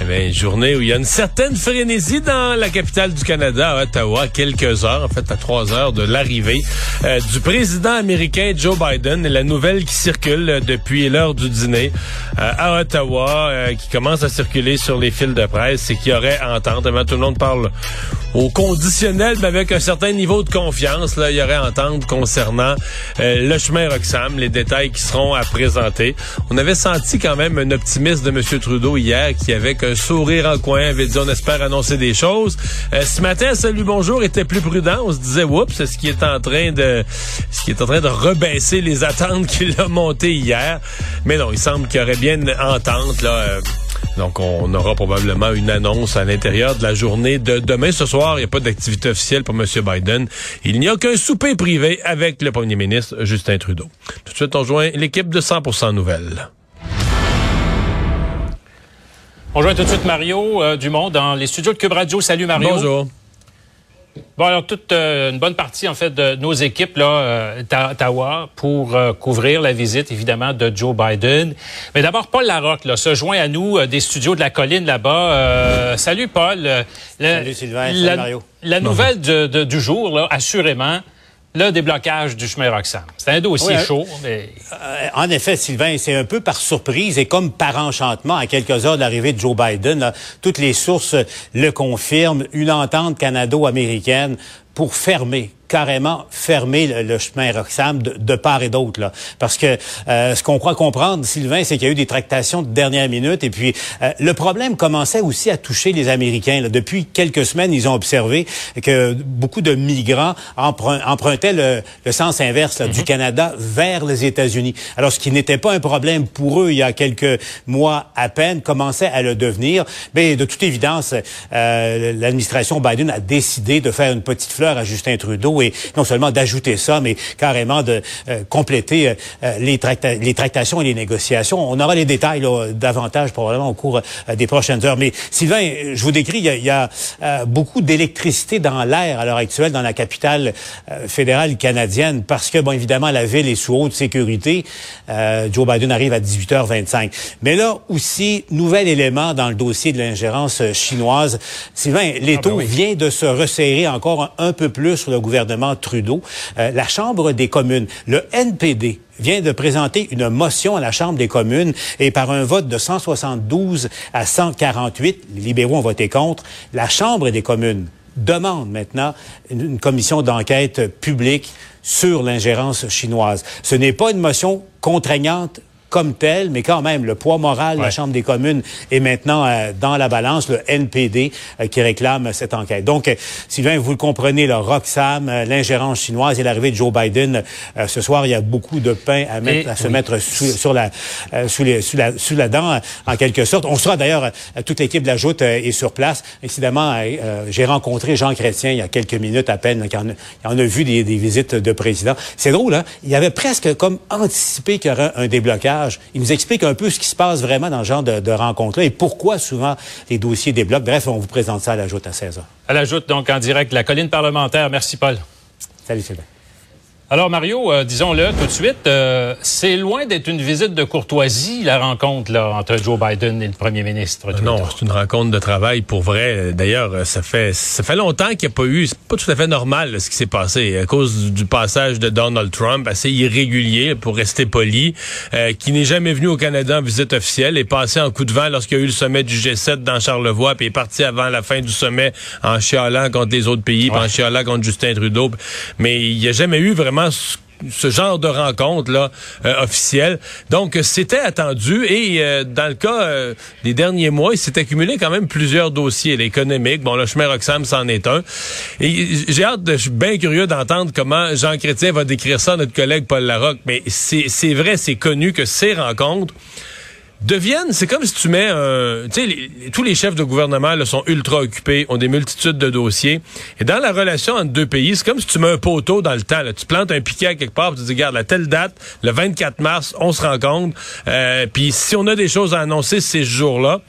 Eh bien, journée où il y a une certaine frénésie dans la capitale du Canada, à Ottawa, quelques heures, en fait à trois heures de l'arrivée euh, du président américain Joe Biden. Et la nouvelle qui circule euh, depuis l'heure du dîner euh, à Ottawa, qui commence à circuler sur les fils de presse, c'est qu'il y aurait entente. Eh tout le monde parle au conditionnel, mais avec un certain niveau de confiance. Là, il y aurait entente concernant le chemin Roxham, les détails qui seront à présenter. On avait senti quand même un optimisme de M. Trudeau hier qui avait un sourire en coin, avait dit on espère annoncer des choses. Euh, ce matin, Salut Bonjour était plus prudent. On se disait oups, c'est ce qui est en train de ce qui est en train de rebaisser les attentes qu'il a montées hier? Mais non, il semble qu'il y aurait bien une entente là. Euh, donc, on aura probablement une annonce à l'intérieur de la journée de demain. Ce soir, il n'y a pas d'activité officielle pour M. Biden. Il n'y a qu'un souper privé avec le premier ministre Justin Trudeau. Tout de suite, on joint l'équipe de 100% Nouvelles. On joint tout de suite Mario euh, Dumont dans les studios de Cube Radio. Salut Mario. Bonjour. Bon, alors toute euh, une bonne partie en fait de nos équipes là, euh, à Ottawa pour couvrir la visite évidemment de Joe Biden. Mais d'abord Paul Larocque là, se joint à nous des studios de la colline là-bas. salut Paul. salut Sylvain. Salut Mario. La nouvelle du jour là, assurément, le déblocage du chemin Roxham. C'est un dossier chaud. Mais... Euh, en effet, Sylvain, c'est un peu par surprise et comme par enchantement, à quelques heures de l'arrivée de Joe Biden, toutes les sources le confirment, une entente canado-américaine pour fermer carrément fermer le, chemin Roxham de, part et d'autre. Là. Parce que euh, ce qu'on croit comprendre, Sylvain, c'est qu'il y a eu des tractations de dernière minute. Et puis, euh, le problème commençait aussi à toucher les Américains. Là. Depuis quelques semaines, ils ont observé que beaucoup de migrants empruntaient le, sens inverse du mhm. Canada vers les États-Unis. Alors, ce qui n'était pas un problème pour eux il y a quelques mois à peine, commençait à le devenir. Mais de toute évidence, euh, l'administration Biden a décidé de faire une petite fleur à Justin Trudeau et non seulement d'ajouter ça, mais carrément de euh, compléter euh, euh, les, les, tractations et les négociations. On aura les détails davantage probablement au cours des prochaines heures. Mais Sylvain, je vous décris, il y a, beaucoup d'électricité dans l'air à l'heure actuelle dans la capitale fédérale canadienne parce que, bon, évidemment, la ville est sous haute sécurité. Joe Biden arrive à 18h25. Mais là aussi, nouvel élément dans le dossier de l'ingérence chinoise. Sylvain, l'étau ah ben vient de se resserrer encore un peu plus sur le gouvernement Trudeau, euh, la Chambre des communes, le NPD, vient de présenter une motion à la Chambre des communes et par un vote de 172 à 148, les libéraux ont voté contre, la Chambre des communes demande maintenant une commission d'enquête publique sur l'ingérence chinoise. Ce n'est pas une motion contraignante comme tel, mais quand même, le poids moral de la Chambre des communes est maintenant euh, dans la balance, le NPD euh, qui réclame cette enquête. Donc, euh, Sylvain, vous le comprenez, le Roxham, l'ingérence chinoise et l'arrivée de Joe Biden, ce soir, il y a beaucoup de pain à, mettre, à se mettre sous, sur la, sous, les, sous, la, sous la dent, en quelque sorte. On sera d'ailleurs, toute l'équipe de la Joute est sur place. Incidemment, j'ai rencontré Jean Chrétien il y a quelques minutes à peine, qui en, en a vu des, des visites de président. C'est drôle, hein? Il avait presque comme anticipé qu'il y aurait un déblocage il nous explique un peu ce qui se passe vraiment dans ce genre de, rencontre-là et pourquoi souvent les dossiers débloquent. Bref, on vous présente ça à la joute à 16 h. À la joute, donc en direct, la colline parlementaire. Merci, Paul. Salut, Sylvain. Alors Mario, euh, disons-le tout de suite, euh, c'est loin d'être une visite de courtoisie la rencontre là entre Joe Biden et le premier ministre. Euh, non, c'est une rencontre de travail pour vrai. D'ailleurs, ça fait ça fait longtemps qu'il n'y a pas eu, c'est pas tout à fait normal ce qui s'est passé à cause du, passage de Donald Trump assez irrégulier pour rester poli, qui n'est jamais venu au Canada en visite officielle, est passé en coup de vent lorsqu'il y a eu le sommet du G7 dans Charlevoix, puis est parti avant la fin du sommet en chialant contre les autres pays, puis en chialant contre Justin Trudeau. Mais il n'y a jamais eu vraiment ce genre de rencontre là euh, officielle. Donc c'était attendu et euh, dans le cas euh, des derniers mois, il s'est accumulé quand même plusieurs dossiers économiques. Bon, le chemin Roxham c'en est un. Et j'ai hâte, je suis bien curieux d'entendre comment Jean Chrétien va décrire ça à notre collègue Paul Larocque. Mais c'est vrai, c'est connu que ces rencontres deviennent, c'est comme si tu mets un, tu sais, tous les chefs de gouvernement là, sont ultra occupés, ont des multitudes de dossiers. Et dans la relation entre deux pays, c'est comme si tu mets un poteau dans le temps. Tu plantes un piquet quelque part, tu dis, regarde, à telle date, le 24 mars, on se rencontre. Euh, Puis si on a des choses à annoncer ces jours-là,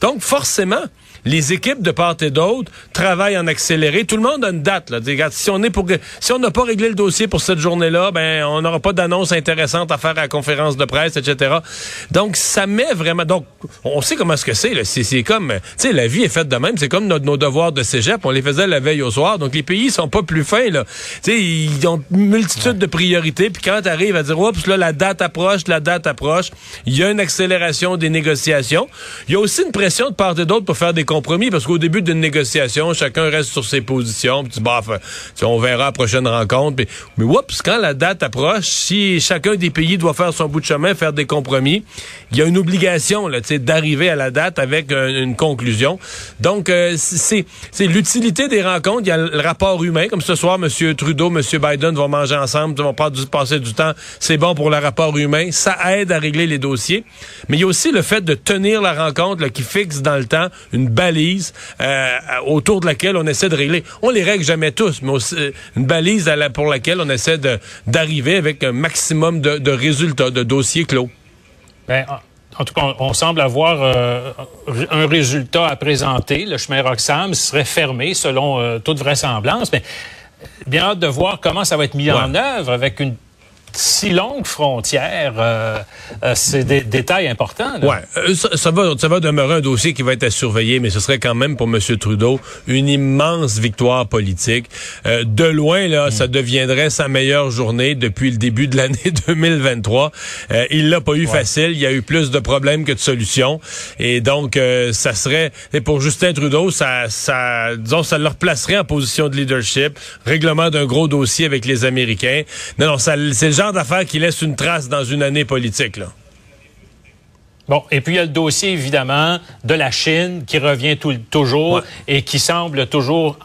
donc forcément, les équipes de part et d'autre travaillent en accéléré. Tout le monde a une date. Là. si on est pour si on n'a pas réglé le dossier pour cette journée-là, ben on n'aura pas d'annonce intéressante à faire à la conférence de presse, etc. Donc ça met vraiment. Donc on sait comment ce que c'est. C'est comme, tu sais, la vie est faite de même. C'est comme nos, devoirs de cégep. On les faisait la veille au soir. Donc les pays sont pas plus fins. Là, tu sais, ils ont une multitude de priorités. Puis quand tu arrives à dire, oups, là la date approche, la date approche, il y a une accélération des négociations. Il y a aussi une pression de part et d'autre pour faire des compromis parce qu'au début d'une négociation, chacun reste sur ses positions. Puis bah, on verra à la prochaine rencontre. Puis, mais oups, quand la date approche, si chacun des pays doit faire son bout de chemin, faire des compromis, il y a une obligation là, d'arriver à la date avec une conclusion. Donc, euh, c'est l'utilité des rencontres. Il y a le rapport humain. Comme ce soir, M. Trudeau, M. Biden vont manger ensemble, vont passer du temps. C'est bon pour le rapport humain. Ça aide à régler les dossiers. Mais il y a aussi le fait de tenir la rencontre qui fixe dans le temps une balise euh, autour de laquelle on essaie de régler. On les règle jamais tous, mais aussi, euh, une balise à la, pour laquelle on essaie d'arriver avec un maximum de, de résultats, de dossiers clos. Ben, en tout cas, on, semble avoir euh, un résultat à présenter. Le chemin Roxham serait fermé selon euh, toute vraisemblance, mais bien hâte de voir comment ça va être mis en œuvre avec une si longue frontière, euh, euh, c'est des détails importants. Là. Ouais, euh, ça, va, ça va demeurer un dossier qui va être à surveiller, mais ce serait quand même pour M. Trudeau une immense victoire politique. de loin, là, ça deviendrait sa meilleure journée depuis le début de l'année 2023. il l'a pas eu facile. Il y a eu plus de problèmes que de solutions, et donc ça serait et pour Justin Trudeau, ça, ça, disons, ça le replacerait en position de leadership, règlement d'un gros dossier avec les Américains. Non, non, ça, c'est le genre d'affaires qui laisse une trace dans une année politique, là. Bon, et puis il y a le dossier, évidemment, de la Chine qui revient toujours et qui semble toujours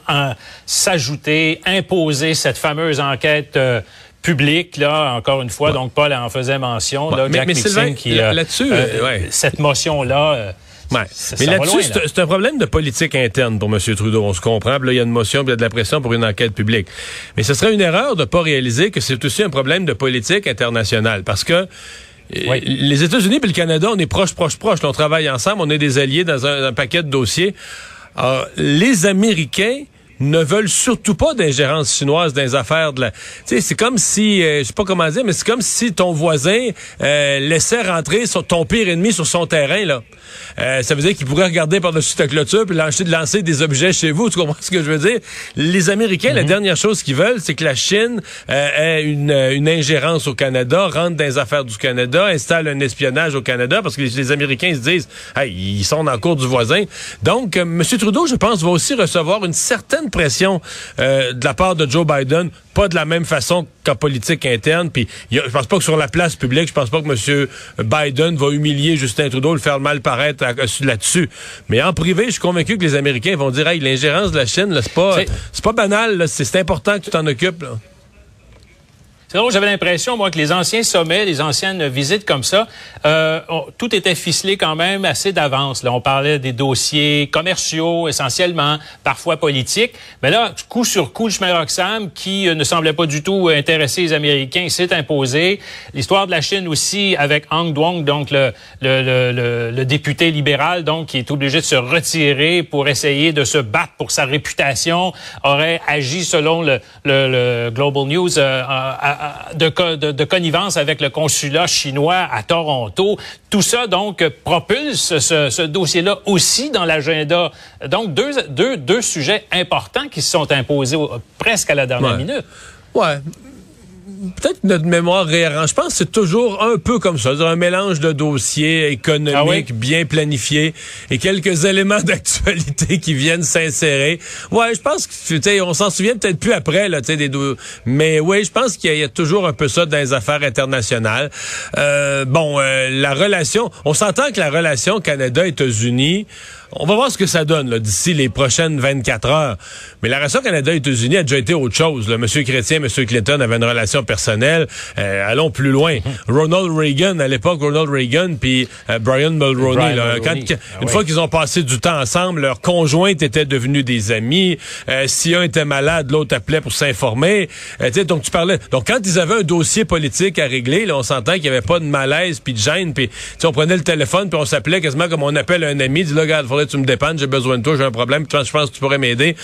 s'ajouter, imposer cette fameuse enquête euh, publique, là, encore une fois. Donc, Paul en faisait mention. Là, mais, Sylvain, qui, euh, là-dessus, euh, cette motion-là Ouais. mais là-dessus, c'est un problème de politique interne pour M. Trudeau. On se comprend. Là, il y a une motion, il y a de la pression pour une enquête publique. Mais ce serait une erreur de ne pas réaliser que c'est aussi un problème de politique internationale. Parce que euh, Les États-Unis et le Canada, on est proches, proches, proches. on travaille ensemble, on est des alliés dans un, paquet de dossiers. Alors, les Américains ne veulent surtout pas d'ingérence chinoise dans les affaires de la. Tu sais, c'est comme si, euh, je sais pas comment dire, mais c'est comme si ton voisin euh, laissait rentrer son, ton pire ennemi sur son terrain là. Euh, ça veut dire qu'il pourrait regarder par-dessus ta clôture puis lancer, lancer des objets chez vous. Tu comprends ce que je veux dire? Les Américains, la mhm. dernière chose qu'ils veulent, c'est que la Chine ait une, une, ingérence au Canada, rentre dans les affaires du Canada, installe un espionnage au Canada, parce que les, Américains se disent, hey, ils sont dans le cours du voisin. Donc, M. Trudeau, je pense, va aussi recevoir une certaine pression euh, de la part de Joe Biden, pas de la même façon qu'en politique interne. Puis je pense pas que sur la place publique, je pense pas que M. Biden va humilier Justin Trudeau, le faire mal paraître là-dessus. Mais en privé, je suis convaincu que les Américains vont dire, hey, l'ingérence de la Chine, c'est pas, c'est pas banal, c'est important que tu t'en occupes. Là. C'est drôle, j'avais l'impression, moi, que les anciens sommets, les anciennes visites comme ça, euh, tout était ficelé quand même assez d'avance. Là, on parlait des dossiers commerciaux essentiellement, parfois politiques. Mais là, coup sur coup, le chemin Roxham, qui euh, ne semblait pas du tout intéresser les Américains, s'est imposé. L'histoire de la Chine aussi avec Hang Duong, donc le, le, le, le, député libéral, donc qui est obligé de se retirer pour essayer de se battre pour sa réputation, aurait agi selon le, Global News euh, de, de, connivence avec le consulat chinois à Toronto. Tout ça, donc, propulse ce, dossier-là aussi dans l'agenda. Donc, deux, deux, deux sujets importants qui se sont imposés presque à la dernière minute. Ouais peut-être notre mémoire réarrange. Je pense que c'est toujours un peu comme ça, un mélange de dossiers économiques ah bien planifiés et quelques éléments d'actualité qui viennent s'insérer. Ouais, je pense que tu sais, on s'en souvient peut-être plus après là, tu sais, des mais oui, je pense qu'il y, a toujours un peu ça dans les affaires internationales. Euh, bon, euh, la relation, on s'entend que la relation Canada-États-Unis on va voir ce que ça donne d'ici les prochaines 24 heures. Mais la relation Canada-États-Unis a déjà été autre chose. Là. Monsieur Chrétien, Monsieur Clinton avaient une relation relations personnelles. Euh, allons plus loin. Mhm. Ronald Reagan, à l'époque, Ronald Reagan puis euh, Brian Mulroney, quand, ah une fois qu'ils ont passé du temps ensemble, leurs conjointes étaient devenues des amis. si un était malade, l'autre appelait pour s'informer. donc tu parlais. Donc quand ils avaient un dossier politique à régler, là, on s'entend qu'il n'y avait pas de malaise puis de gêne. Puis on prenait le téléphone puis on s'appelait quasiment comme on appelle un ami. Dit là, regarde, faudrait que tu me dépannes, j'ai besoin de toi, j'ai un problème. Je pense que tu pourrais m'aider.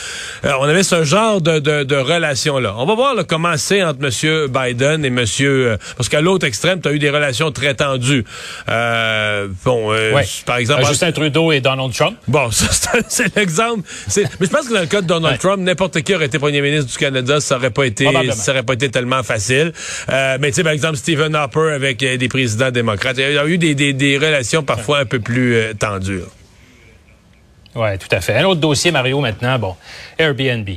on avait ce genre de, de, de relation là. On va voir là, comment c'est entre M. Biden et M. Euh, parce qu'à l'autre extrême, tu as eu des relations très tendues. Euh, bon, euh, par exemple... Justin Trudeau et Donald Trump. Bon, c'est l'exemple. Mais je pense que dans le cas de Donald Trump, n'importe qui aurait été premier ministre du Canada, ça aurait pas été, ça aurait pas été tellement facile. mais tu sais, par exemple, Stephen Harper avec des présidents démocrates, il y a eu des, des, des relations parfois un peu plus tendues. Oui, tout à fait. Un autre dossier, Mario, maintenant, bon, Airbnb.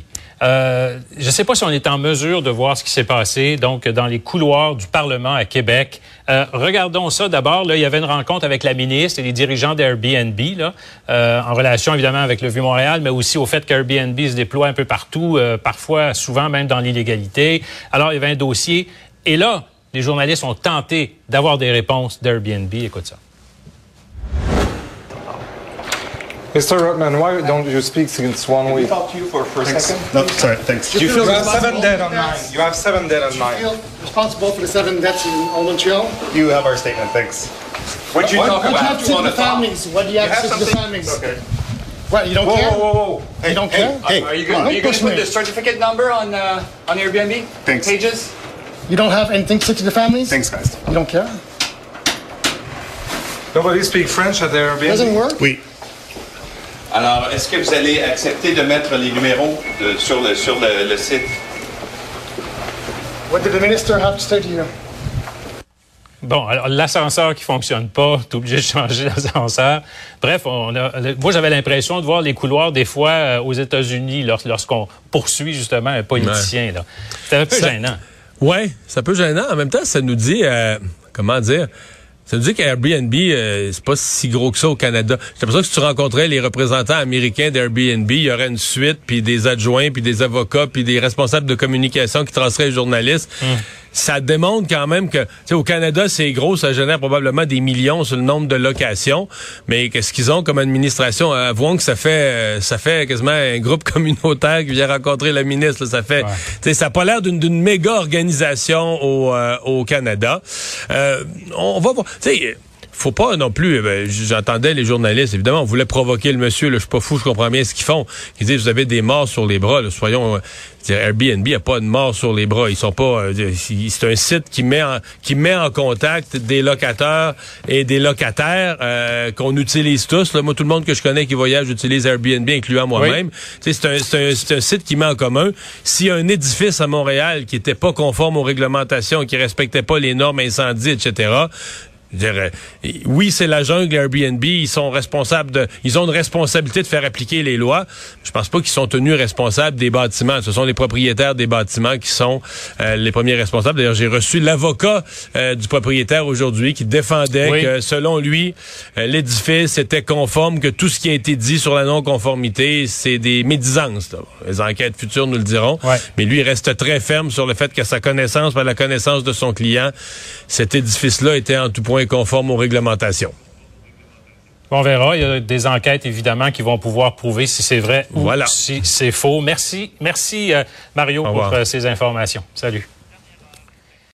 Euh, je ne sais pas si on est en mesure de voir ce qui s'est passé donc dans les couloirs du Parlement à Québec. Euh, regardons ça d'abord. Là, il y avait une rencontre avec la ministre et les dirigeants d'Airbnb, là, euh, en relation évidemment avec le Vieux-Montréal, mais aussi au fait qu'Airbnb se déploie un peu partout, parfois, souvent même dans l'illégalité. Alors, il y avait un dossier. Et là, les journalistes ont tenté d'avoir des réponses d'Airbnb. Écoute ça. Mr. Rutman, why don't you speak since one week? Can I talk to you for, for a thanks. second? No, sorry, thanks. Do you feel you have seven dead on nine. You have seven dead on nine. feel responsible for the seven deaths in Old Montreal? You have our statement, thanks. What did you talk What? about? What What you have to the families? What do you have, have to say the families? Okay. What, you don't Whoa, care? whoa, whoa, whoa. Hey, You don't hey, care? Hey, Are you going to don't put me. the certificate number on uh, on Airbnb Thanks. pages? You don't have anything to say to the families? Thanks, guys. You don't care? Nobody speak French at the Airbnb? Doesn't work? Oui. Alors, est-ce que vous allez accepter de mettre les numéros de- sur, le, sur le, le site? What did the minister have to say to you? Bon, alors l'ascenseur qui fonctionne pas, tu es obligé de changer l'ascenseur. Bref, on a, moi j'avais l'impression de voir les couloirs des fois euh, aux États-Unis lors- lorsqu'on poursuit justement un politicien. là. C'était un peu Ça- gênant. Ouais, c'est un peu gênant. En même temps, ça nous dit, euh, comment dire, ça nous dit qu'Airbnb, euh, c'est pas si gros que ça au Canada. J'ai l'impression que si tu rencontrais les représentants américains d'Airbnb, il y aurait une suite, puis des adjoints, puis des avocats, puis des responsables de communication qui transeraient les journalistes. Ça démontre quand même que, tu sais, au Canada, c'est gros, ça génère probablement des millions sur le nombre de locations. Mais qu'est-ce qu'ils ont comme administration? Avouons que ça fait, euh, ça fait quasiment un groupe communautaire qui vient rencontrer la ministre. là. Ça fait, tu sais, ça a pas l'air d'une d'une méga organisation au, euh, au Canada. Euh, on va voir. Tu sais, faut pas non plus. ben, J'entendais les journalistes. Évidemment, on voulait provoquer le monsieur. Là, je suis pas fou, je comprends bien ce qu'ils font. Ils disent vous avez des morts sur les bras. Là, soyons. euh, dire, Airbnb a pas de morts sur les bras. Ils sont pas. euh, c'est un site qui met en, qui met en contact des locataires et des locataires euh, qu'on utilise tous. Là. Moi, tout le monde que je connais qui voyage utilise Airbnb, incluant moi-même. C'est un, c'est un, un site qui met en commun. S'il y a un édifice à Montréal qui était pas conforme aux réglementations, qui respectait pas les normes incendies, etc. Je dirais, oui, c'est la jungle Airbnb, ils sont responsables de, ils ont une responsabilité de faire appliquer les lois. Je pense pas qu'ils sont tenus responsables des bâtiments. Ce sont les propriétaires des bâtiments qui sont euh, les premiers responsables. D'ailleurs, j'ai reçu l'avocat euh, du propriétaire aujourd'hui qui défendait Oui. que, selon lui, euh, l'édifice était conforme, que tout ce qui a été dit sur la non-conformité, c'est des médisances. là. Les enquêtes futures nous le diront. Ouais. Mais lui, il reste très ferme sur le fait qu'à sa connaissance, par la connaissance de son client, cet édifice-là était en tout point conforme aux réglementations. On verra. Il y a des enquêtes, évidemment, qui vont pouvoir prouver si c'est vrai Voilà. ou si c'est faux. Merci. Merci, euh, Mario, pour euh, ces informations. Salut.